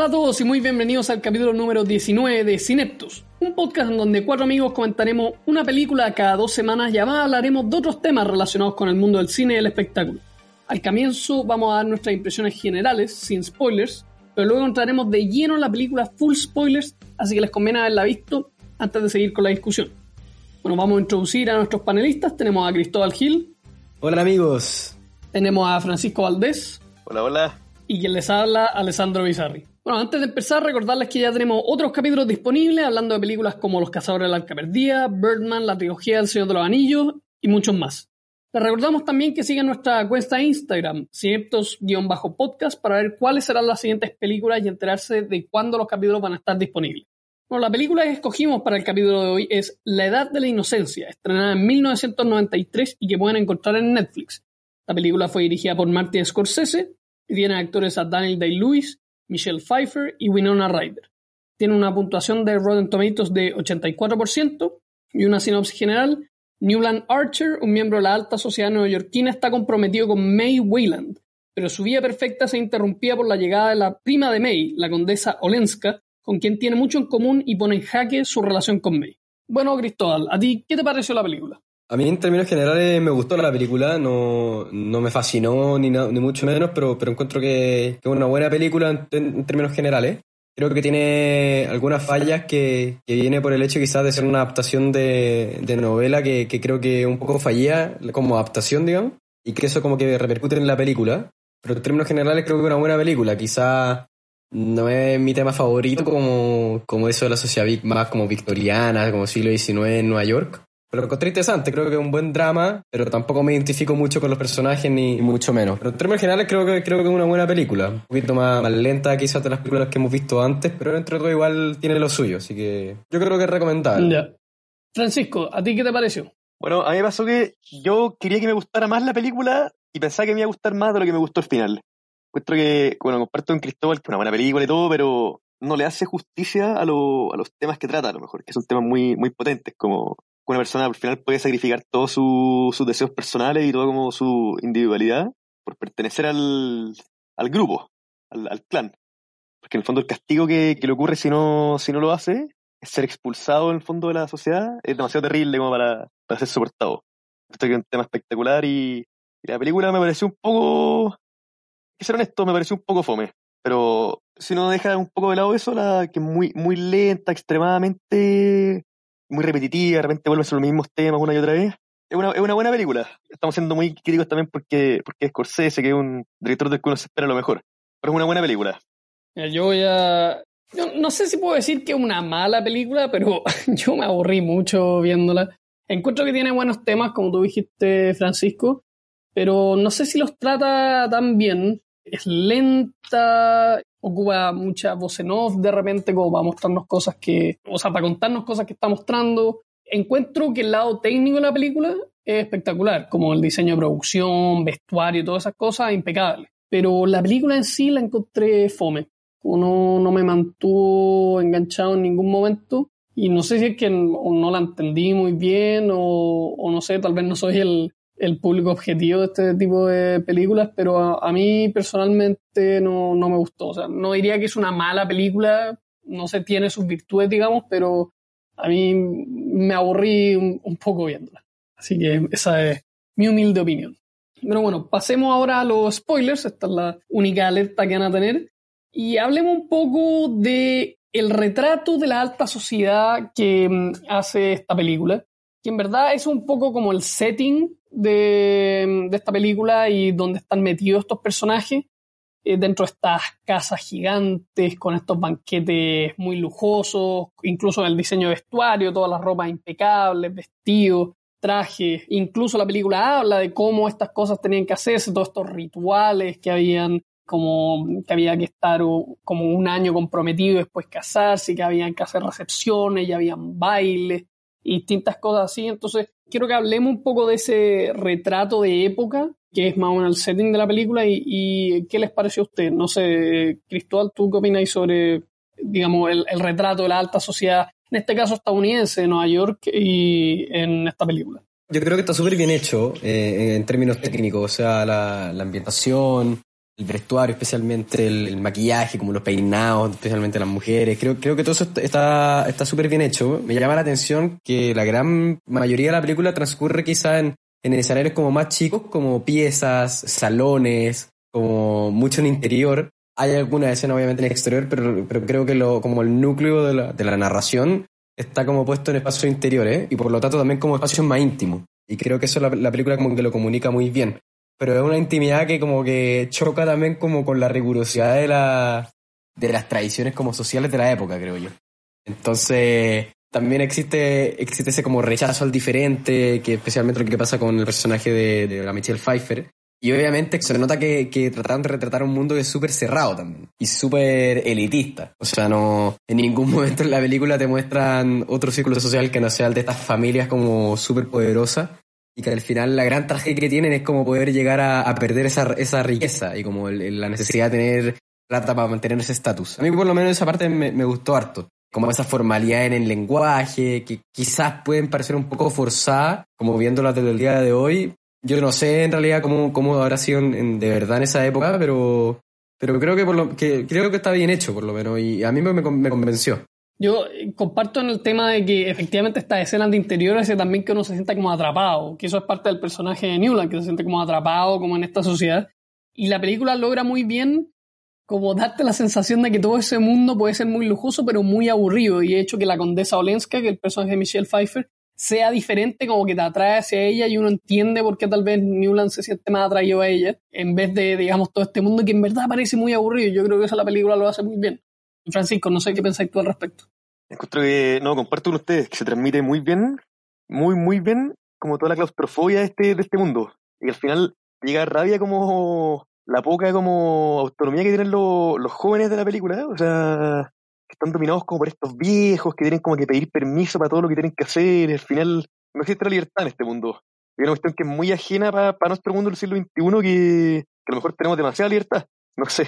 Hola a todos y muy bienvenidos al capítulo número 19 de Cineptus, un podcast en donde cuatro amigos comentaremos una película cada dos semanas y además hablaremos de otros temas relacionados con el mundo del cine y el espectáculo. Al comienzo vamos a dar nuestras impresiones generales, sin spoilers, pero luego entraremos de lleno en la película full spoilers, así que les conviene haberla visto antes de seguir con la discusión. Bueno, vamos a introducir a nuestros panelistas. Tenemos a Cristóbal Gil. Hola amigos. Tenemos a Francisco Valdés. Hola, hola. Y quien les habla, Alessandro Bizarri. Bueno, antes de empezar, recordarles que ya tenemos otros capítulos disponibles hablando de películas como Los Cazadores de la Arca Birdman, La Trilogía del Señor de los Anillos y muchos más. Les recordamos también que sigan nuestra cuenta de Instagram, cineptos-podcast, para ver cuáles serán las siguientes películas y enterarse de cuándo los capítulos van a estar disponibles. Bueno, la película que escogimos para el capítulo de hoy es La Edad de la Inocencia, estrenada en 1993 y que pueden encontrar en Netflix. La película fue dirigida por Martin Scorsese y tiene actores a Daniel Day-Lewis, Michelle Pfeiffer y Winona Ryder. Tiene una puntuación de Rotten Tomatoes de 84% y una sinopsis general. Newland Archer, un miembro de la alta sociedad neoyorquina, está comprometido con May Wayland, pero su vida perfecta se interrumpía por la llegada de la prima de May, la condesa Olenska, con quien tiene mucho en común y pone en jaque su relación con May. Bueno, Cristóbal, ¿a ti qué te pareció la película? A mí en términos generales me gustó la película, no, no me fascinó ni, na- ni mucho menos, pero, pero encuentro que, es una buena película en, en términos generales. Creo que tiene algunas fallas que, que viene por el hecho quizás de ser una adaptación de, de novela que, que creo que un poco fallía como adaptación, digamos, y que eso como que repercute en la película. Pero en términos generales creo que es una buena película, quizás no es mi tema favorito como, como eso de la sociedad más como victoriana, como siglo XIX en Nueva York. Pero lo encontré interesante, creo que es un buen drama, pero tampoco me identifico mucho con los personajes ni mucho menos. Pero en términos generales creo que, creo que es una buena película. Un poquito más, más lenta quizás de las películas que hemos visto antes, pero entre todo igual tiene lo suyo, así que yo creo que es recomendable. Ya. Francisco, ¿a ti qué te pareció? Bueno, a mí me pasó que yo quería que me gustara más la película y pensaba que me iba a gustar más de lo que me gustó al final. Encuentro que, bueno, comparto con Cristóbal que es una buena película y todo, pero no le hace justicia a, lo- a los temas que trata, a lo mejor, que son temas muy, muy potentes, como una persona al final puede sacrificar todos su- sus deseos personales y toda como su individualidad por pertenecer al, al grupo, al, clan. Porque en el fondo el castigo que, que le ocurre si no, si no lo hace es ser expulsado en el fondo de la sociedad es demasiado terrible como para, para ser soportado. Esto es un tema espectacular y, y la película me pareció un poco, que ser honesto, me pareció un poco fome. Pero si uno deja un poco de lado eso, la que es muy, muy lenta, extremadamente, muy repetitiva, de repente vuelven a ser los mismos temas una y otra vez. Es una, es una buena película. Estamos siendo muy críticos también porque, porque es Scorsese, que es un director del que uno se espera lo mejor. Pero es una buena película. Yo voy a... Yo no sé si puedo decir que es una mala película, pero yo me aburrí mucho viéndola. Encuentro que tiene buenos temas, como tú dijiste, Francisco, pero no sé si los trata tan bien. Es lenta, ocupa mucha voz en off de repente como para mostrarnos cosas que... O sea, para contarnos cosas que está mostrando. Encuentro que el lado técnico de la película es espectacular, como el diseño de producción, vestuario todas esas cosas, impecable. Pero la película en sí la encontré fome. Como no, me mantuvo enganchado en ningún momento. Y no sé si es que no la entendí muy bien o, o no sé, tal vez no soy el, el público objetivo de este tipo de películas, pero a, a mí personalmente no, no me gustó. O sea, no diría que es una mala película, no se tiene sus virtudes, digamos, pero a mí me aburrí un, un poco viéndola. Así que esa es mi humilde opinión. Pero bueno, pasemos ahora a los spoilers. Esta es la única alerta que van a tener. Y hablemos un poco de el retrato de la alta sociedad que mm, hace esta película, que en verdad es un poco como el setting de, esta película y donde están metidos estos personajes. eh, dentro de estas casas gigantes, con estos banquetes muy lujosos, incluso en el diseño de vestuario, todas las ropas impecables, vestidos, trajes. Incluso la película habla de cómo estas cosas tenían que hacerse, todos estos rituales que habían como que había que estar como un año comprometido después casarse, que habían que hacer recepciones, y habían bailes y distintas cosas así. Entonces, quiero que hablemos un poco de ese retrato de época, que es más o menos el setting de la película, y, qué les pareció a usted. No sé, Cristóbal, ¿tú qué opinas sobre, digamos, el, retrato de la alta sociedad, en este caso estadounidense, de Nueva York, y en esta película? Yo creo que está súper bien hecho eh, en términos técnicos, o sea, la ambientación, el vestuario, especialmente el, maquillaje, como los peinados, especialmente las mujeres. Creo, creo que todo eso está súper bien hecho. Me llama la atención que la gran mayoría de la película transcurre quizá en, en escenarios como más chicos, como piezas, salones, como mucho en interior. Hay alguna escena obviamente en el exterior, pero, pero creo que lo, como el núcleo de la, de la narración está como puesto en espacios interiores y por lo tanto también como espacios más íntimos. Y creo que eso la, la película como que lo comunica muy bien pero es una intimidad que como que choca también como con la rigurosidad de, la, de las tradiciones como sociales de la época, creo yo. Entonces, también existe, existe ese como rechazo al diferente, que especialmente lo que pasa con el personaje de, la Michelle Pfeiffer. Y obviamente se nota que, que trataron de retratar un mundo que es súper cerrado también. Y súper elitista. O sea, no, en ningún momento en la película te muestran otro círculo social que no sea el de estas familias como súper poderosas y que al final la gran tragedia que tienen es como poder llegar a, perder esa, esa, riqueza y como la necesidad de tener plata para mantener ese estatus. A mí por lo menos esa parte me, me, gustó harto. Como esa formalidad en el lenguaje, que quizás pueden parecer un poco forzada, como viéndola desde el día de hoy. Yo no sé en realidad cómo, cómo habrá sido en, de verdad en esa época, pero, pero creo que, por lo, que creo que está bien hecho por lo menos y a mí me, me convenció. Yo eh, comparto en el tema de que efectivamente estas escenas de interior hace también que uno se sienta como atrapado, que eso es parte del personaje de Newland, que se siente como atrapado como en esta sociedad. Y la película logra muy bien como darte la sensación de que todo ese mundo puede ser muy lujoso, pero muy aburrido. Y de hecho que la condesa Olenska, que el personaje de Michelle Pfeiffer, sea diferente, como que te atrae hacia ella y uno entiende por qué tal vez Newland se siente más atraído a ella, en vez de, digamos, todo este mundo que en verdad parece muy aburrido. Yo creo que esa la película lo hace muy bien. Francisco, no sé qué pensáis tú al respecto. Encuentro que, no, comparto con ustedes, que se transmite muy bien, muy, muy bien, como toda la claustrofobia de este, de este mundo. Y al final llega rabia como la poca como autonomía que tienen los, jóvenes de la película, o sea, que están dominados como por estos viejos, que tienen como que pedir permiso para todo lo que tienen que hacer, al final no existe la libertad en este mundo. Es una cuestión que es muy ajena para nuestro mundo del siglo XXI, que a lo mejor tenemos demasiada libertad, no sé,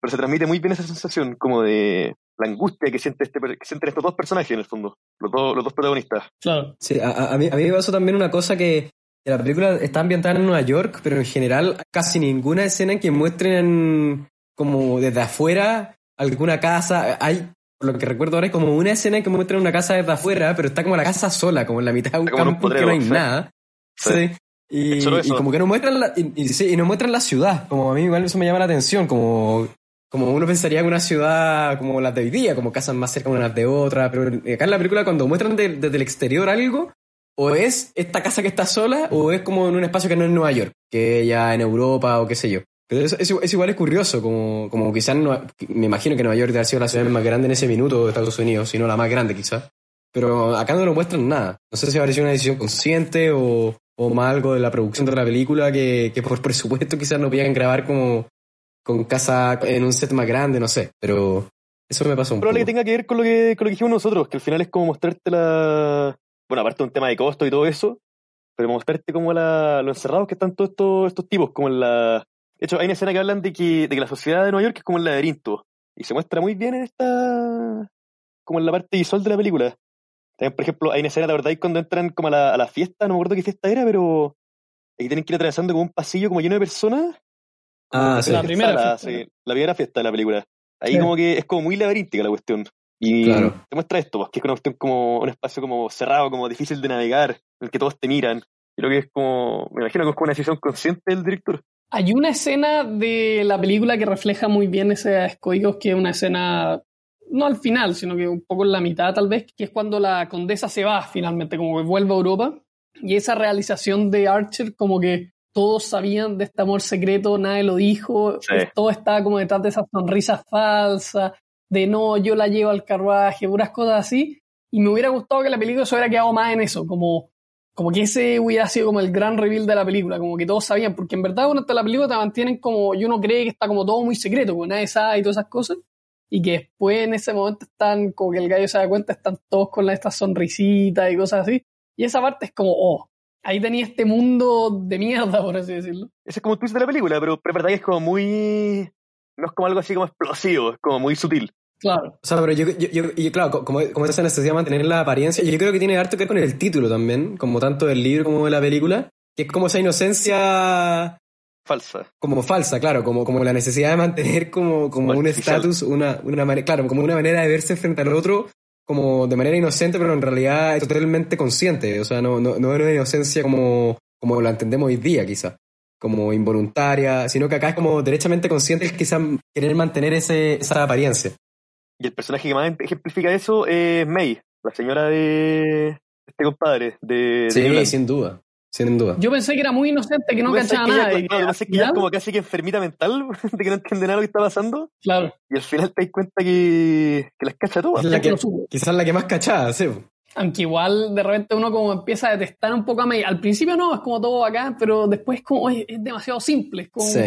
pero se transmite muy bien esa sensación como de la angustia que, siente este, que sienten estos dos personajes en el fondo, los dos, los dos protagonistas. Claro. Sí, a, mí, a mí me pasó también una cosa que la película está ambientada en Nueva York, pero en general casi ninguna escena en que muestren como desde afuera alguna casa. Hay, por lo que recuerdo ahora, es como una escena en que muestran una casa desde afuera, pero está como la casa sola, como en la mitad de un campo que no hay nada. Sí. Y, como que no muestran la, y, y, y, no muestran la ciudad, como a mí igual eso me llama la atención, como como uno pensaría en una ciudad como la de hoy día, como casas más cerca unas de otras, pero acá en la película cuando muestran desde el exterior algo, o es esta casa que está sola, o es como en un espacio que no es Nueva York, que ya en Europa o qué sé yo. Pero eso, es, igual es curioso, como, como quizás me imagino que Nueva York haber sido la ciudad más grande en ese minuto de Estados Unidos, si no la más grande quizás. Pero acá no lo muestran nada. No sé si habrá sido una decisión consciente o, o más algo de la producción de la película que por presupuesto quizás no podían grabar como con casa en un set más grande, no sé, pero eso me pasó un Probable que tenga que ver con lo que, con lo que dijimos nosotros, que al final es como mostrarte la... Bueno, aparte de un tema de costo y todo eso, pero mostrarte como la, lo encerrados que están todos estos, estos tipos, como en la... De hecho, hay una escena que hablan de que, de que la sociedad de Nueva York es como el laberinto, y se muestra muy bien en esta... como en la parte visual de la película. También, por ejemplo, hay una escena, de verdad, cuando entran como a la, a la fiesta, no me acuerdo qué fiesta era, pero aquí tienen que ir atravesando como un pasillo como lleno de personas Ah, sí. La primera fiesta. Sí, la primera fiesta de la película. Ahí como que es como muy laberíntica la cuestión. Y te muestra esto, pues, que es una cuestión como un espacio como cerrado, como difícil de navegar, en el que todos te miran. Creo que es como, me imagino que es como una decisión consciente del director. Hay una escena de la película que refleja muy bien ese códigos, que es una escena, no al final, sino que un poco en la mitad tal vez, que es cuando la condesa se va finalmente, como que vuelve a Europa. Y esa realización de Archer como que todos sabían de este amor secreto, nadie lo dijo, Sí. todo estaba como detrás de esa sonrisa falsa, de no, yo la llevo al carruaje, puras cosas así, y me hubiera gustado que la película se hubiera quedado más en eso, como, como que ese hubiera sido como el gran reveal de la película, como que todos sabían, porque en verdad durante la película te mantienen como, y uno cree que está como todo muy secreto, como nadie sabe y todas esas cosas, y que después en ese momento están, como que el gallo se da cuenta, están todos con la- estas sonrisitas y cosas así, y esa parte es como, oh, ahí tenía este mundo de mierda, por así decirlo. Ese es como el twist de la película, pero, pero es verdad que es como muy... No es como algo así como explosivo, es como muy sutil. Claro. O sea, pero yo, yo, yo- y claro, como, como esa necesidad de mantener la apariencia, yo creo que tiene harto que ver con el título también, como tanto del libro como de la película, que es como esa inocencia Falsa. como falsa, claro, como, como la necesidad de mantener como, como un estatus, una, una manera, claro, como una manera de verse frente al otro, como de manera inocente, pero en realidad es totalmente consciente, o sea, no, no, no es una inocencia como, como la entendemos hoy día, quizá, como involuntaria, sino que acá es como derechamente consciente, es quizá querer mantener ese, esa apariencia. Y el personaje que más ejemplifica eso es May, la señora de este compadre, de, de Sí, Newland. sin duda, sin duda. Yo pensé que era muy inocente, que no ¿Tú pensás cachaba que ella- nada. y claro, al pensás que ella es como casi que enfermita mental, de que no entiende nada lo que está pasando, Claro, y al final te das cuenta que, que las cacha todas. Es la que, quizás la que más cachada, sí. Aunque igual de repente uno como empieza a detestar un poco a May. Al principio no, es como todo acá, pero después como, oye, es demasiado simple. Es como, Sí.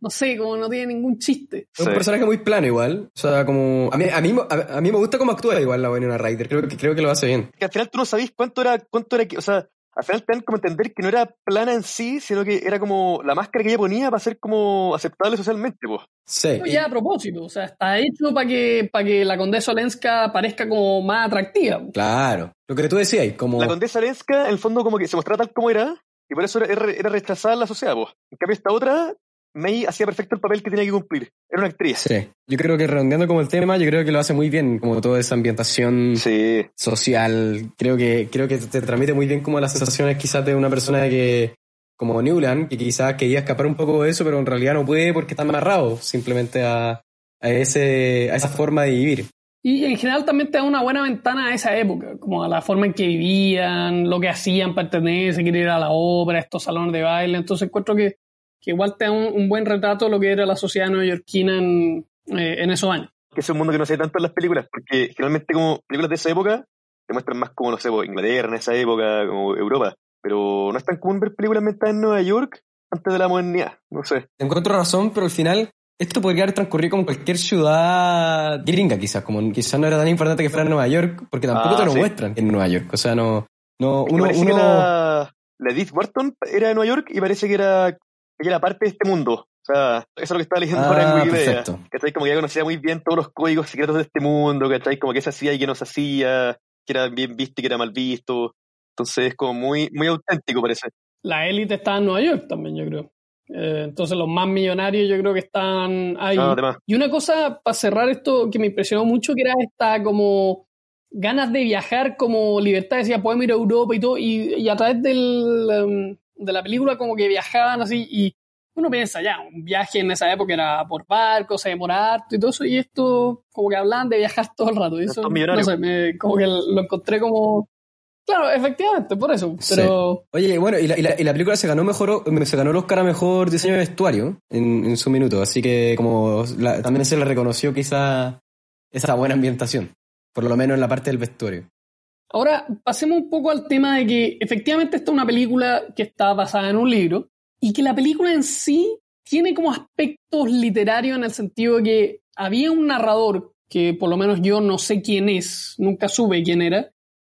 no sé, como no tiene ningún chiste. Es un personaje muy plano igual. O sea, como... A mí, a mí, a, a mí me gusta cómo actúa igual la Winona Ryder. Creo que, creo que lo hace bien. que al final tú no sabís cuánto era, cuánto era, que- o sea, al final te dan como a entender que no era plana en sí, sino que era como la máscara que ella ponía para ser como aceptable socialmente, pues. Sí. No, ya a propósito, o sea, está hecho para que, para que la condesa Olenska parezca como más atractiva. Claro. Lo que tú decías, como... La condesa Lenska, en el fondo, como que se mostraba tal como era, y por eso era, era- era rechazada en la sociedad, pues. En cambio, esta otra, May hacía perfecto el papel que tenía que cumplir. Era una actriz. Sí. Yo creo que redondeando como el tema, yo creo que lo hace muy bien, como toda esa ambientación Sí. social. Creo que, creo que te transmite muy bien como las sensaciones quizás de una persona que, como Newland, que quizás quería escapar un poco de eso, pero en realidad no puede porque está amarrado simplemente a, a, ese, a esa forma de vivir. Y en general también te da una buena ventana a esa época, como a la forma en que vivían, lo que hacían para entretenerse, querer ir a la ópera, estos salones de baile. Entonces encuentro que, que igual te da un, un buen retrato de lo que era la sociedad neoyorquina en, eh, en esos años. Que es un mundo que no se ve tanto en las películas, porque generalmente como películas de esa época te muestran más como, no sé, pues, Inglaterra en esa época, como Europa. Pero no es tan común ver películas ambientadas en Nueva York antes de la modernidad, no sé. Encuentro razón, pero al final esto podría haber transcurrido como cualquier ciudad gringa, quizás. Como quizás no era tan importante que fuera Nueva York, porque tampoco Ah, te lo sí. muestran en Nueva York. O sea, no. no Es que uno, parece que uno- la, la Edith Wharton era de Nueva York y parece que era, que era parte de este mundo. O sea, eso es lo que estaba leyendo ahora en Ah, Wikipedia. perfecto. ¿Cachai? Como que ya conocía muy bien todos los códigos secretos de este mundo, ¿cachai? Como que se hacía y que no se hacía, que era bien visto y que era mal visto. Entonces es como muy, muy auténtico, parece. La élite está en Nueva York también, yo creo. Eh, entonces los más millonarios yo creo que están ahí. No, además. Y una cosa para cerrar esto que me impresionó mucho, que era esta como ganas de viajar como libertad, decía, podemos ir a Europa y todo, y, y a través del, um, de la película como que viajaban así, y uno piensa, ya, un viaje en esa época era por barco, se demora harto y todo eso, y esto como que hablaban de viajar todo el rato, y eso, Estos no millonarios. sé, me- como que lo encontré como... Claro, efectivamente, por eso, Sí. pero... Oye, bueno, y la, y la- y la película se ganó mejor, se ganó el Oscar a mejor diseño de vestuario en, en su minuto, así que como la- también se le reconoció quizá esa buena ambientación, por lo menos en la parte del vestuario. Ahora, pasemos un poco al tema de que efectivamente esta es una película que está basada en un libro y que la película en sí tiene como aspectos literarios en el sentido de que había un narrador que por lo menos yo no sé quién es, nunca supe quién era,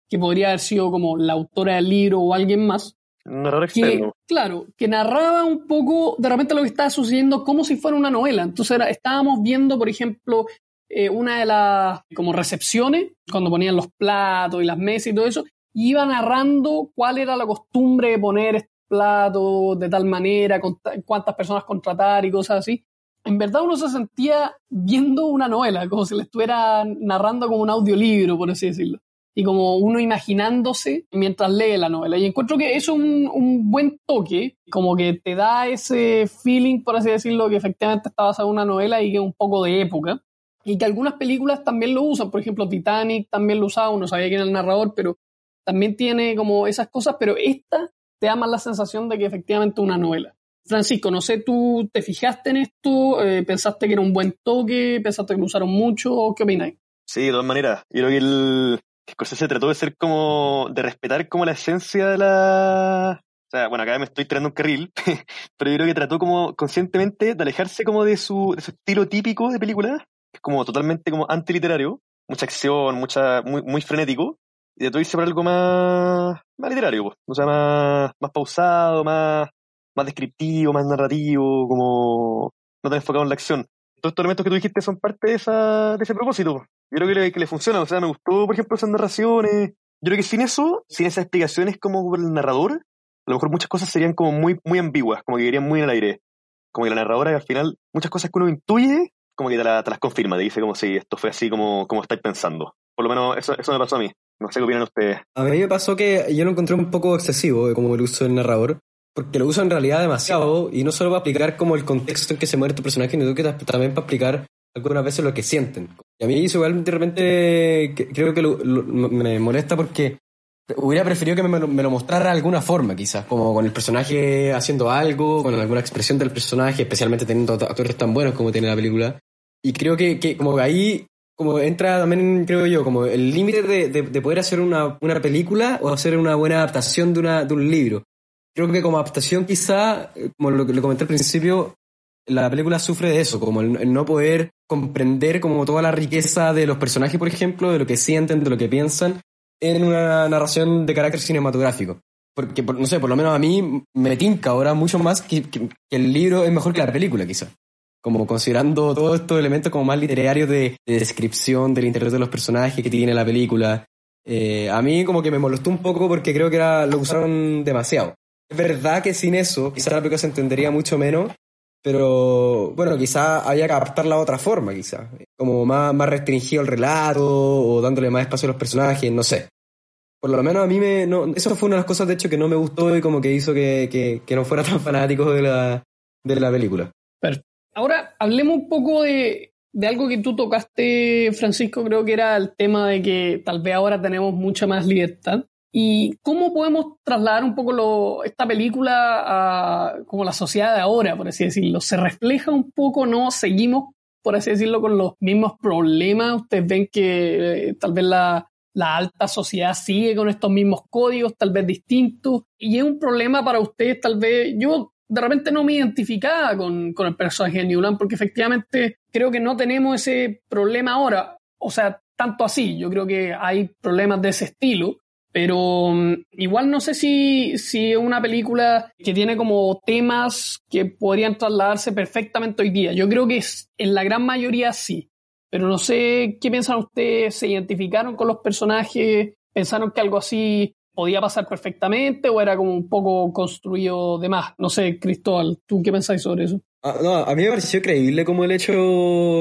que podría haber sido como la autora del libro o alguien más, Un error que, externo. claro, que narraba un poco de repente lo que estaba sucediendo como si fuera una novela. Entonces era- estábamos viendo, por ejemplo, eh, una de las como recepciones, cuando ponían los platos y las mesas y todo eso, iba narrando cuál era la costumbre de poner estos platos de tal manera, con ta- cuántas personas contratar y cosas así. En verdad uno se sentía viendo una novela, como si le estuviera narrando como un audiolibro, por así decirlo y como uno imaginándose mientras lee la novela. Y encuentro que es un, un buen toque, como que te da ese feeling, por así decirlo, que efectivamente está basado en una novela y que es un poco de época. Y que algunas películas también lo usan, por ejemplo, Titanic también lo usaba, no sabía quién era el narrador, pero también tiene como esas cosas, pero esta te da más la sensación de que efectivamente una novela. Francisco, no sé, ¿tú te fijaste en esto? Eh, ¿Pensaste que era un buen toque? ¿Pensaste que lo usaron mucho? ¿Qué opináis? Sí, de todas maneras. Yo creo que el que se trató de ser como, de respetar como la esencia de la... O sea, bueno, acá me estoy tirando un carril, pero yo creo que trató como conscientemente de alejarse como de su, estilo típico de película, es como totalmente como antiliterario, mucha acción, mucha, muy, muy frenético, y de todo irse por algo más, más literario, pues. o sea, más, más pausado, más, más descriptivo, más narrativo, como no tan enfocado en la acción. Todos estos elementos que tú dijiste son parte de, esa, de ese propósito. Yo creo que le, que le funciona, o sea, me gustó, por ejemplo, esas narraciones. Yo creo que sin eso, sin esas explicaciones como por el narrador, a lo mejor muchas cosas serían como muy, muy ambiguas, como que irían muy en el aire. Como que la narradora al final, muchas cosas que uno intuye, como que te, la, te las confirma, te dice como si esto fue así como, como estáis pensando. Por lo menos eso, eso me pasó a mí. No sé qué opinan ustedes. A mí me pasó que yo lo encontré un poco excesivo, como el uso del narrador, porque lo uso en realidad demasiado, y no solo para explicar como el contexto en que se muere tu personaje, sino que también para explicar algunas veces lo que sienten. Y a mí eso igual de repente creo que me molesta porque hubiera preferido que me, me, lo mostrara de alguna forma, quizás, como con el personaje haciendo algo, con alguna expresión del personaje, especialmente teniendo actores tan buenos como tiene la película. Y creo que, que como ahí como entra también, creo yo, como el límite de, de, poder hacer una, una, película o hacer una buena adaptación de, una, de un libro. Creo que como adaptación quizá, como lo que le comenté al principio, la película sufre de eso, como el, no poder comprender como toda la riqueza de los personajes, por ejemplo, de lo que sienten, de lo que piensan, en una narración de carácter cinematográfico. Porque, no sé, por lo menos a mí me tinca ahora mucho más que, que el libro es mejor que la película, quizá como considerando todos estos elementos como más literarios de, descripción del interior de los personajes que tiene la película. Eh, a mí como que me molestó un poco porque creo que era, lo usaron demasiado. Es verdad que sin eso quizá la película se entendería mucho menos, pero bueno, quizá había que adaptarla de otra forma, quizá. Como más, más restringido el relato o dándole más espacio a los personajes, no sé. Por lo menos a mí me... No, eso fue una de las cosas, de hecho, que no me gustó y como que hizo que, no fuera tan fanático de la, de la película. Ahora hablemos un poco de, algo que tú tocaste, Francisco, creo que era el tema de que tal vez ahora tenemos mucha más libertad. ¿Y cómo podemos trasladar un poco esta película a como la sociedad de ahora, por así decirlo? ¿Se refleja un poco, no? ¿Seguimos, por así decirlo, con los mismos problemas? ¿Ustedes ven que eh, tal vez la, la alta sociedad sigue con estos mismos códigos, tal vez distintos? Y es un problema para ustedes, tal vez, yo de repente no me identificaba con, con el personaje de Newland porque efectivamente creo que no tenemos ese problema ahora. O sea, tanto así, yo creo que hay problemas de ese estilo, pero mm, igual no sé si, si es una película que tiene como temas que podrían trasladarse perfectamente hoy día. Yo creo que en la gran mayoría sí, pero no sé qué piensan ustedes, se identificaron con los personajes, pensaron que algo así podía pasar perfectamente o era como un poco construido de más. No sé, Cristóbal, ¿tú qué pensáis sobre eso? Ah, no, a mí me pareció creíble como el hecho,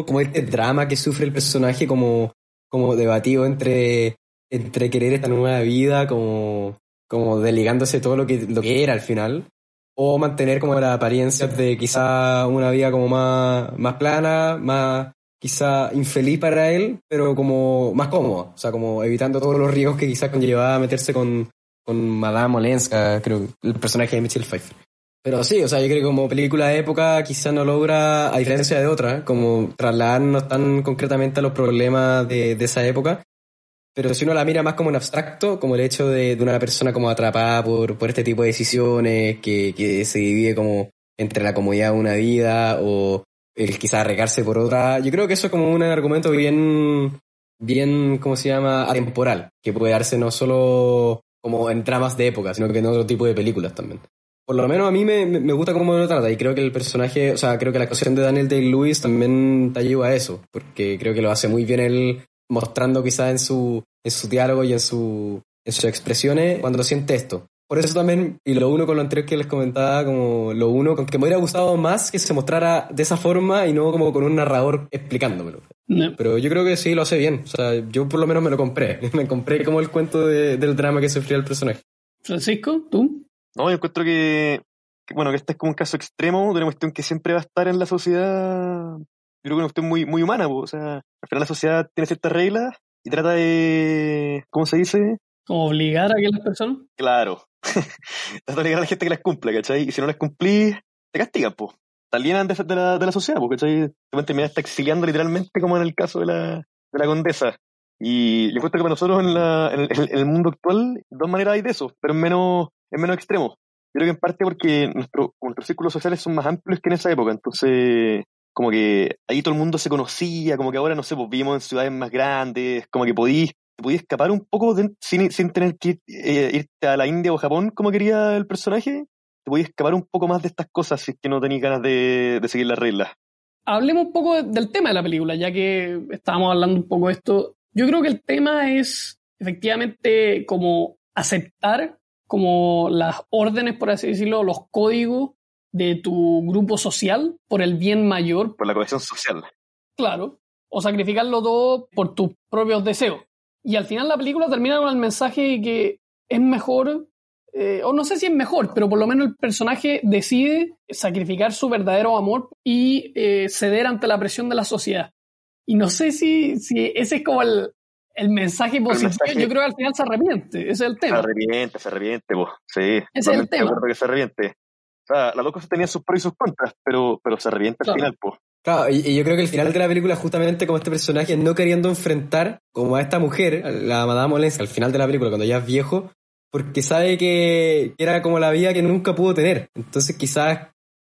como este drama que sufre el personaje, como, como debatido entre, entre querer esta nueva vida, como, como todo lo que, lo que era al final, o mantener como la apariencia de quizá una vida como más, más plana, más, quizá infeliz para él, pero como más cómodo, o sea, como evitando todos los riesgos que quizás conllevaba meterse con, con Madame Olenska, creo, el personaje de Michelle Pfeiffer. Pero sí, o sea, yo creo que como película de época quizá no logra, a diferencia de otra, como trasladarnos tan concretamente a los problemas de, de esa época, pero si uno la mira más como un abstracto, como el hecho de, de una persona como atrapada por, por este tipo de decisiones, que, que se divide como entre la comodidad de una vida o el quizá regarse por otra. Yo creo que eso es como un argumento bien, bien, ¿cómo se llama? Atemporal, que puede darse no solo como en tramas de época, sino que en otro tipo de películas también. Por lo menos a mí me, me gusta cómo lo trata y creo que el personaje, o sea, creo que la actuación de Daniel Day-Lewis también te ayuda a eso, porque creo que lo hace muy bien él mostrando quizá en su, en su diálogo y en, su, en sus expresiones cuando lo siente esto. Por eso también, y lo uno con lo anterior que les comentaba, como lo uno, con que me hubiera gustado más que se mostrara de esa forma y no como con un narrador explicándomelo. Pero yo creo que sí lo hace bien. O sea, yo por lo menos me lo compré. me compré como el cuento del drama que sufría el personaje. Francisco, ¿tú? No, yo encuentro que, bueno, que este es como un caso extremo de una cuestión que siempre va a estar en la sociedad. Yo creo que una cuestión muy, muy humana, pues. o sea, al final la sociedad tiene ciertas reglas y trata de, ¿cómo se dice? obligar a que las personas. Claro. Trata de obligar a la gente que las cumpla, ¿cachai? Y si no las cumplís, te castigan, pues. Te alienan de, de, la, de la sociedad, porque te van a terminar exiliando literalmente, como en el caso de la, de la condesa. Y yo encuentro que para nosotros en, la, en, el, en, el, mundo actual, dos maneras hay de eso, pero en menos, en menos extremos. Yo creo que en parte porque nuestro, nuestros círculos sociales son más amplios que en esa época, entonces como que ahí todo el mundo se conocía, como que ahora, no sé, pues vivimos en ciudades más grandes, como que podís, podís escapar un poco de, sin, sin tener que eh, irte a la India o Japón como quería el personaje, te podías escapar un poco más de estas cosas si es que no tenías ganas de, de seguir las reglas. Hablemos un poco del tema de la película, ya que estábamos hablando un poco de esto. Yo creo que el tema es efectivamente como aceptar como las órdenes, por así decirlo, los códigos de tu grupo social por el bien mayor. Por la cohesión social. Claro. O sacrificarlo todo por tus propios deseos. Y al final la película termina con el mensaje de que es mejor, eh, o no sé si es mejor, pero por lo menos el personaje decide sacrificar su verdadero amor y eh, ceder ante la presión de la sociedad. Y no sé si, si ese es como el, el mensaje positivo, el mensaje, yo creo que al final se arrepiente, ese es el tema. Se arrepiente, se arrepiente, vos. Sí, ese es el tema. que se arrepiente. O sea, las dos cosas tenían sus pros y sus contras, pero, pero se arrepiente claro. al final, pues. Claro, y, yo creo que el final de la película justamente como este personaje no queriendo enfrentar como a esta mujer, la Madame Olenska, al final de la película, cuando ya es viejo, porque sabe que, era como la vida que nunca pudo tener. Entonces quizás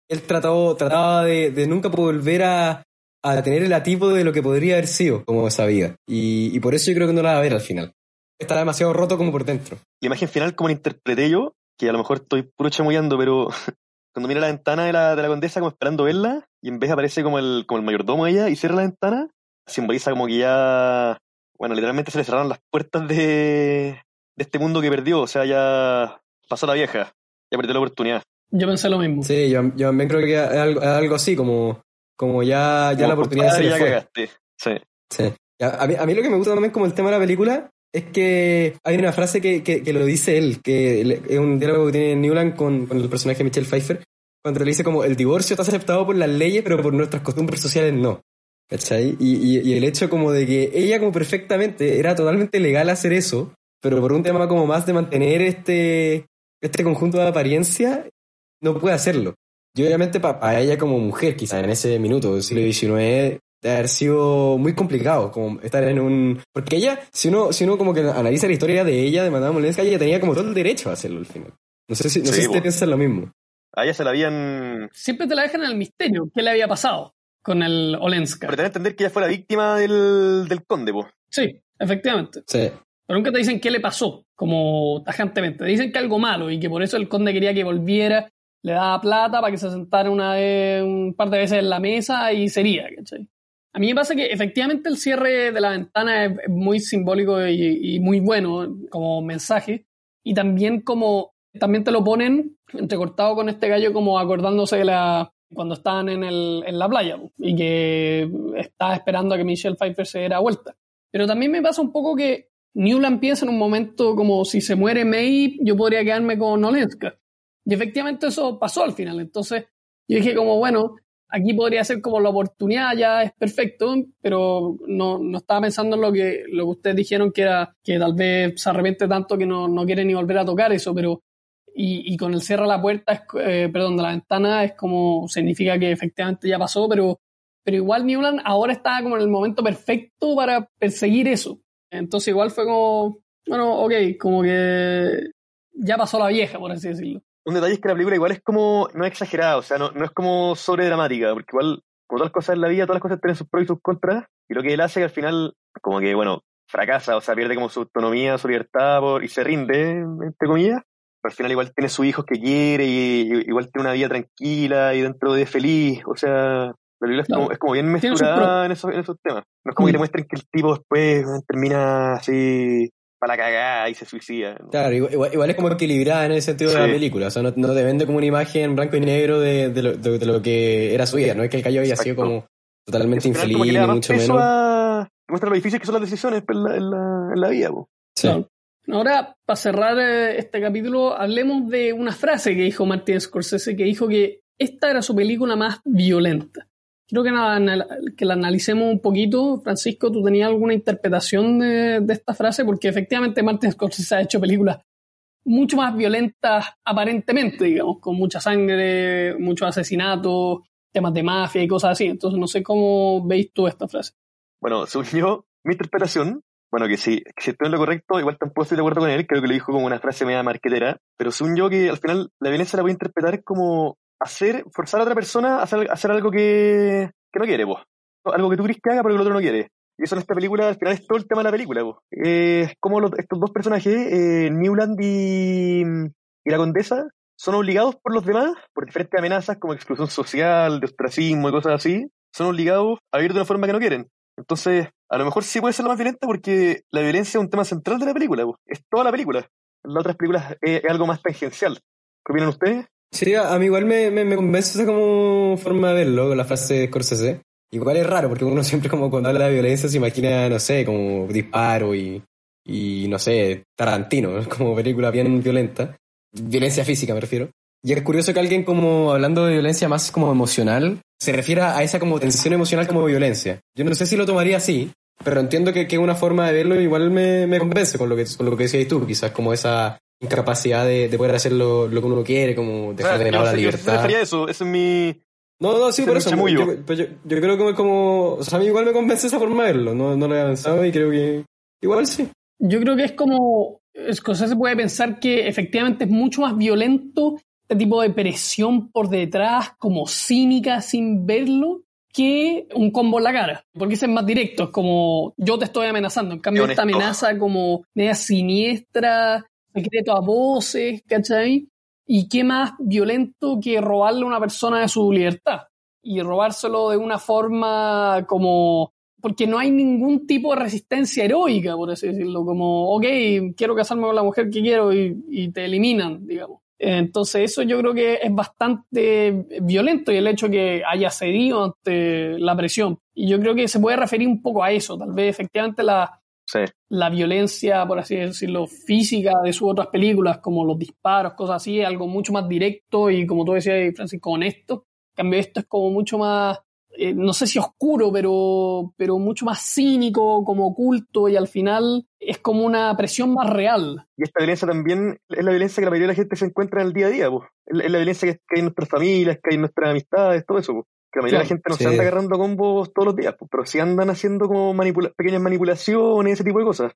él trató, trataba de, de nunca volver a, a tener el atipo de lo que podría haber sido como esa vida. Y, y, por eso yo creo que no la va a ver al final. Está demasiado roto como por dentro. La imagen final, como la interpreté yo, que a lo mejor estoy puro chamullando, pero cuando mira la ventana de la, de la condesa como esperando verla, y en vez aparece como el, como el mayordomo ella y cierra la ventana, simboliza como que ya, bueno, literalmente se le cerraron las puertas de, de este mundo que perdió, o sea, ya pasó la vieja, ya perdió la oportunidad. Yo pensé lo mismo. Sí, yo, yo también creo que es algo, es algo así, como, como ya, ya como la oportunidad se le ya fue. Cagaste. Sí. sí. A, mí, a mí lo que me gusta también como el tema de la película es que hay una frase que, que, que, lo dice él, que es un diálogo que tiene Newland con, con el personaje de Michelle Pfeiffer, cuando le dice como el divorcio está aceptado por las leyes, pero por nuestras costumbres sociales no. ¿Cachai? Y, y, el hecho como de que ella como perfectamente era totalmente legal hacer eso, pero por un tema como más de mantener este, este conjunto de apariencia, no puede hacerlo. Y obviamente para pa ella como mujer, quizás en ese minuto del siglo XIX, de haber sido muy complicado como estar en un porque ella si uno si uno como que analiza la historia de ella de Madame Olenska ella tenía como todo el derecho a hacerlo al final. No sé si no sí, sé si te piensas lo mismo. A ella se la habían siempre te la dejan en el misterio qué le había pasado con el Olenska. Pero tenés que entender que ella fue la víctima del, del conde po. sí efectivamente. Sí. Pero nunca te dicen qué le pasó como tajantemente. Te dicen que algo malo y que por eso el conde quería que volviera le daba plata para que se sentara una vez, un par de veces en la mesa y sería, ¿cachai? A mí me pasa que efectivamente el cierre de la ventana es muy simbólico y, muy bueno como mensaje. Y también como también te lo ponen entrecortado con este gallo como acordándose de la cuando estaban en, el, en la playa y que estaba esperando a que Michelle Pfeiffer se diera vuelta. Pero también me pasa un poco que Newland piensa en un momento como si se muere May, yo podría quedarme con Olenska. Y efectivamente eso pasó al final. Entonces yo dije como, bueno, aquí podría ser como la oportunidad, ya es perfecto, pero no, no estaba pensando en lo que, lo que ustedes dijeron, que era que tal vez se arrepiente tanto que no, no quiere ni volver a tocar eso, pero y, y con el cierre a la puerta, eh, perdón, de la ventana, es como, significa que efectivamente ya pasó, pero, pero igual Newland ahora está como en el momento perfecto para perseguir eso. Entonces igual fue como, bueno, ok, como que ya pasó la vieja, por así decirlo un detalle es que la película igual es como, no es exagerada, o sea, no, no es como sobre dramática, porque igual, como todas las cosas en la vida, todas las cosas tienen sus pros y sus contras, y lo que él hace que al final, como que, bueno, fracasa, o sea, pierde como su autonomía, su libertad, por, y se rinde, entre comillas, pero al final igual tiene sus hijos que quiere, y, y igual tiene una vida tranquila y dentro de feliz, o sea, la película es, como, es como bien mezclada en esos, en esos temas. No es como mm. que te muestren que el tipo después termina así para la cagada y se suicida. ¿no? Claro, igual, igual, es como equilibrada en el sentido sí. de la película. O sea, no, no, te vende como una imagen blanco y negro de, de, lo, de, de lo, que era su vida. No es que el callo haya sido como totalmente infeliz, ni mucho menos. A... Muestra lo difícil que son las decisiones en la, en la, en la vida. Po. Sí. Claro. Ahora, para cerrar este capítulo, hablemos de una frase que dijo Martin Scorsese, que dijo que esta era su película más violenta. Quiero que, nada, que la analicemos un poquito. Francisco, ¿tú tenías alguna interpretación de, de, esta frase? Porque efectivamente Martin Scorsese ha hecho películas mucho más violentas aparentemente, digamos, con mucha sangre, muchos asesinatos, temas de mafia y cosas así. Entonces no sé cómo veis tú esta frase. Bueno, según yo, mi interpretación, bueno, que si, si estoy en lo correcto, igual tampoco estoy de acuerdo con él, creo que lo dijo como una frase media marquetera, pero según yo que al final la violencia la voy a interpretar como hacer, forzar a otra persona a hacer, algo que, que no quiere, vos. Algo que tú crees que haga, pero que el otro no quiere. Y eso en esta película, al final es todo el tema de la película. Eh, es como estos dos personajes, eh, Newland y, la condesa, son obligados por los demás, por diferentes amenazas como exclusión social, de ostracismo y cosas así, son obligados a vivir de una forma que no quieren. Entonces, a lo mejor sí puede ser la más violenta porque la violencia es un tema central de la película, es toda la película. En las otras películas es, algo más tangencial. ¿Qué opinan ustedes? Sí, a mí igual me, me, me convence esa como forma de verlo, la frase de Scorsese. Igual es raro, porque uno siempre como cuando habla de violencia se imagina, no sé, como disparo y, y no sé, Tarantino, como película bien violenta. Violencia física me refiero. Y es curioso que alguien como hablando de violencia más como emocional, se refiera a esa como tensión emocional como violencia. Yo no sé si lo tomaría así, pero entiendo que, que una forma de verlo igual me, me convence con lo que, con lo que decías tú, quizás como esa incapacidad de, de poder hacer lo, lo, que uno quiere, como dejar de lado la libertad. Yo eso, eso es mi, no, no, sí, por eso. Yo, pues yo, yo, creo que como. O sea, a mí igual me convence esa forma de verlo. No, no lo había pensado y creo que. Igual sí. Yo creo que es como. se puede pensar que efectivamente es mucho más violento este tipo de presión por detrás, como cínica sin verlo, que un combo en la cara. Porque ese es más directo, es como yo te estoy amenazando. En cambio, esta amenaza como media siniestra, secreto a voces, ¿cachai? ¿Y qué más violento que robarle a una persona de su libertad? Y robárselo de una forma como... Porque no hay ningún tipo de resistencia heroica, por así decirlo. Como, ok, quiero casarme con la mujer que quiero y, te eliminan, digamos. Entonces eso yo creo que es bastante violento y el hecho que haya cedido ante la presión. Y yo creo que se puede referir un poco a eso. Tal vez efectivamente la, la violencia, por así decirlo, física de sus otras películas, como los disparos, cosas así, es algo mucho más directo y, como tú decías, Francisco, honesto. En cambio, esto es como mucho más, eh, no sé si oscuro, pero, pero mucho más cínico, como oculto, y al final es como una presión más real. Y esta violencia también es la violencia que la mayoría de la gente se encuentra en el día a día, es la violencia que hay en nuestras familias, que hay en nuestras amistades, todo eso. Que la mayoría de la gente no se anda agarrando combos todos los días, pero sí andan haciendo como pequeñas manipulaciones, ese tipo de cosas.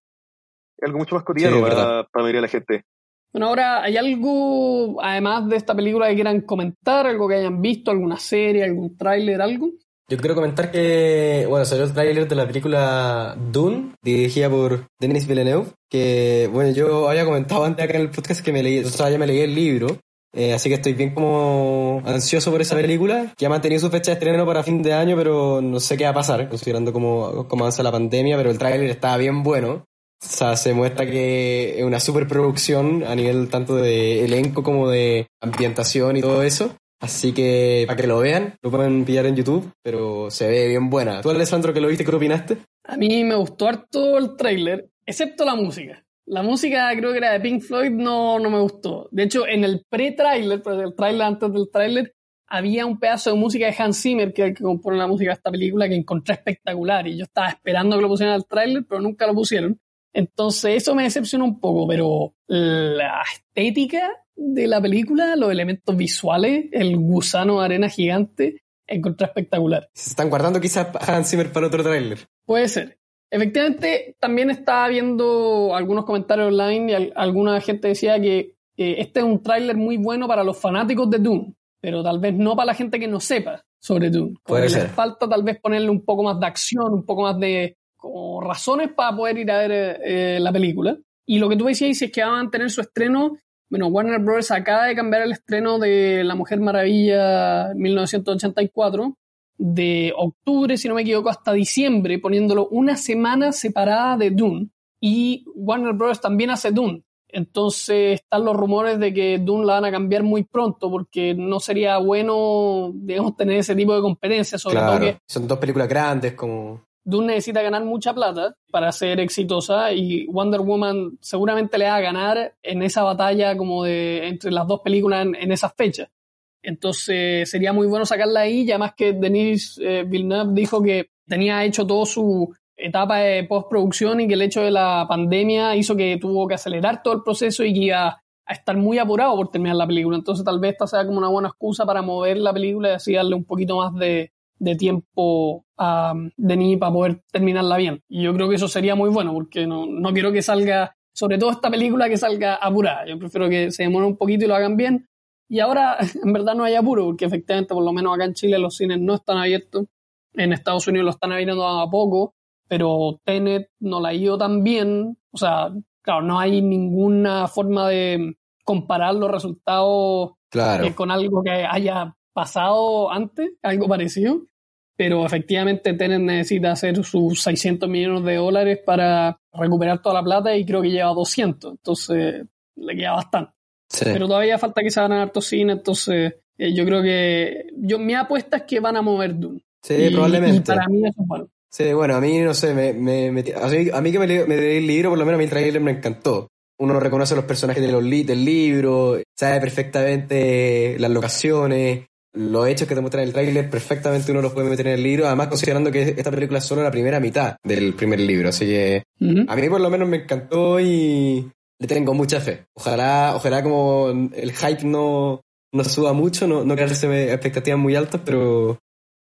Es algo mucho más cotidiano para, para, la mayoría de la gente. Bueno, ahora, ¿hay algo, además de esta película, que quieran comentar? ¿Algo que hayan visto? ¿Alguna serie? ¿Algún tráiler? ¿Algo? Yo quiero comentar que, bueno, salió el tráiler de la película Dune, dirigida por Denis Villeneuve, que, bueno, yo había comentado antes acá en el podcast que me leí, o sea, ya me leí el libro, eh, así que estoy bien como ansioso por esa película, que ha mantenido su fecha de estreno para fin de año, pero no sé qué va a pasar, considerando cómo, cómo avanza la pandemia, pero el tráiler está bien bueno. O sea, se muestra que es una superproducción a nivel tanto de elenco como de ambientación y todo eso. Así que para que lo vean, lo pueden pillar en YouTube, pero se ve bien buena. ¿Tú, Alessandro, que lo viste, qué opinaste? A mí me gustó harto el tráiler, excepto la música. La música creo que era de Pink Floyd, no, no me gustó. De hecho, en el pre-trailer, pues, el trailer antes del trailer, había un pedazo de música de Hans Zimmer, que es el que compone la música de esta película, que encontré espectacular. Y yo estaba esperando que lo pusieran al trailer, pero nunca lo pusieron. Entonces, eso me decepcionó un poco, pero la estética de la película, los elementos visuales, el gusano de arena gigante, encontré espectacular. Se están guardando quizás Hans Zimmer para otro tráiler. Puede ser. Efectivamente, también estaba viendo algunos comentarios online y alguna gente decía que este es un tráiler muy bueno para los fanáticos de Doom, pero tal vez no para la gente que no sepa sobre Doom. Puede ser. falta tal vez ponerle un poco más de acción, un poco más de razones para poder ir a ver eh, la película. Y lo que tú decías es que van a tener su estreno. Bueno, Warner Bros. acaba de cambiar el estreno de La Mujer Maravilla 1984 de octubre, si no me equivoco, hasta diciembre, poniéndolo una semana separada de Dune. Y Warner Bros. también hace Dune. Entonces están los rumores de que Dune la van a cambiar muy pronto porque no sería bueno, digamos, tener ese tipo de competencia. Sobre todo que son dos películas grandes como... Dune necesita ganar mucha plata para ser exitosa y Wonder Woman seguramente le va a ganar en esa batalla como de entre las dos películas en, en esas fechas. Entonces sería muy bueno sacarla ahí, ya más que Denis eh, Villeneuve dijo que tenía hecho toda su etapa de postproducción y que el hecho de la pandemia hizo que tuvo que acelerar todo el proceso y que iba a estar muy apurado por terminar la película. Entonces tal vez esta sea como una buena excusa para mover la película y así darle un poquito más de, de tiempo a Denis para poder terminarla bien. Y yo creo que eso sería muy bueno porque no, no quiero que salga, sobre todo esta película, que salga apurada. Yo prefiero que se demore un poquito y lo hagan bien. Y ahora en verdad no hay apuro porque efectivamente por lo menos acá en Chile los cines no están abiertos. En Estados Unidos lo están abriendo a poco, pero Tenet no la ha ido tan bien. O sea, claro, no hay ninguna forma de comparar los resultados eh, con algo que haya pasado antes, algo parecido. Pero efectivamente Tenet necesita hacer sus 600 millones de dólares para recuperar toda la plata y creo que lleva 200. Entonces le queda bastante. Pero todavía falta que se hagan hartos cines, entonces eh, yo creo que yo mi apuesta es que van a mover Doom. Sí, probablemente. Y para mí eso es bueno. Sí, bueno, a mí no sé, me, me, a mí que me, me leí el libro, por lo menos a mí el trailer me encantó. Uno reconoce los personajes de los del libro, sabe perfectamente las locaciones, los hechos que te muestran en el trailer, perfectamente uno los puede meter en el libro, además considerando que esta película es solo la primera mitad del primer libro, así que a mí por lo menos me encantó y le tengo mucha fe. Ojalá, ojalá como el hype no, no suba mucho, no, no quedarse expectativas muy altas, pero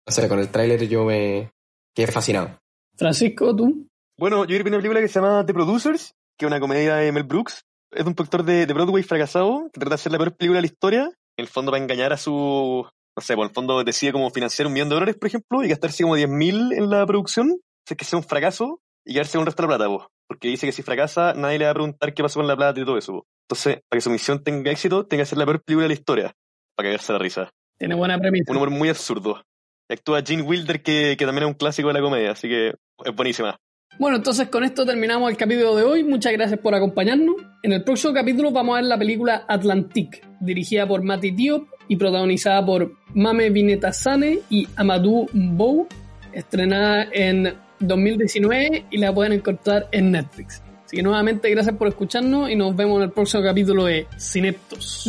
o sea, con el tráiler yo me, Qué fascinado. Francisco, ¿tú? Bueno, yo vi una película que se llama The Producers, que es una comedia de Mel Brooks. Es de un productor de, Broadway fracasado, que trata de hacer la peor película de la historia, en el fondo para engañar a su... No sé, por el fondo decide como financiar un millón de dólares, por ejemplo, y gastarse como 10.000 en la producción, es que sea un fracaso, y quedarse con el resto de la plata, vos. Porque dice que si fracasa, nadie le va a preguntar qué pasó con la plata y todo eso. Entonces, para que su misión tenga éxito, tiene que ser la peor película de la historia, para cagarse la risa. Tiene buena premisa. Un humor muy absurdo. Actúa Gene Wilder, que, que también es un clásico de la comedia, así que es buenísima. Bueno, entonces con esto terminamos el capítulo de hoy. Muchas gracias por acompañarnos. En el próximo capítulo vamos a ver la película Atlantic, dirigida por Mati Diop y protagonizada por Mame Vinetasane y Amadou Mbou, estrenada en 2019 y la pueden encontrar en Netflix. Así que nuevamente gracias por escucharnos y nos vemos en el próximo capítulo de Cineptos.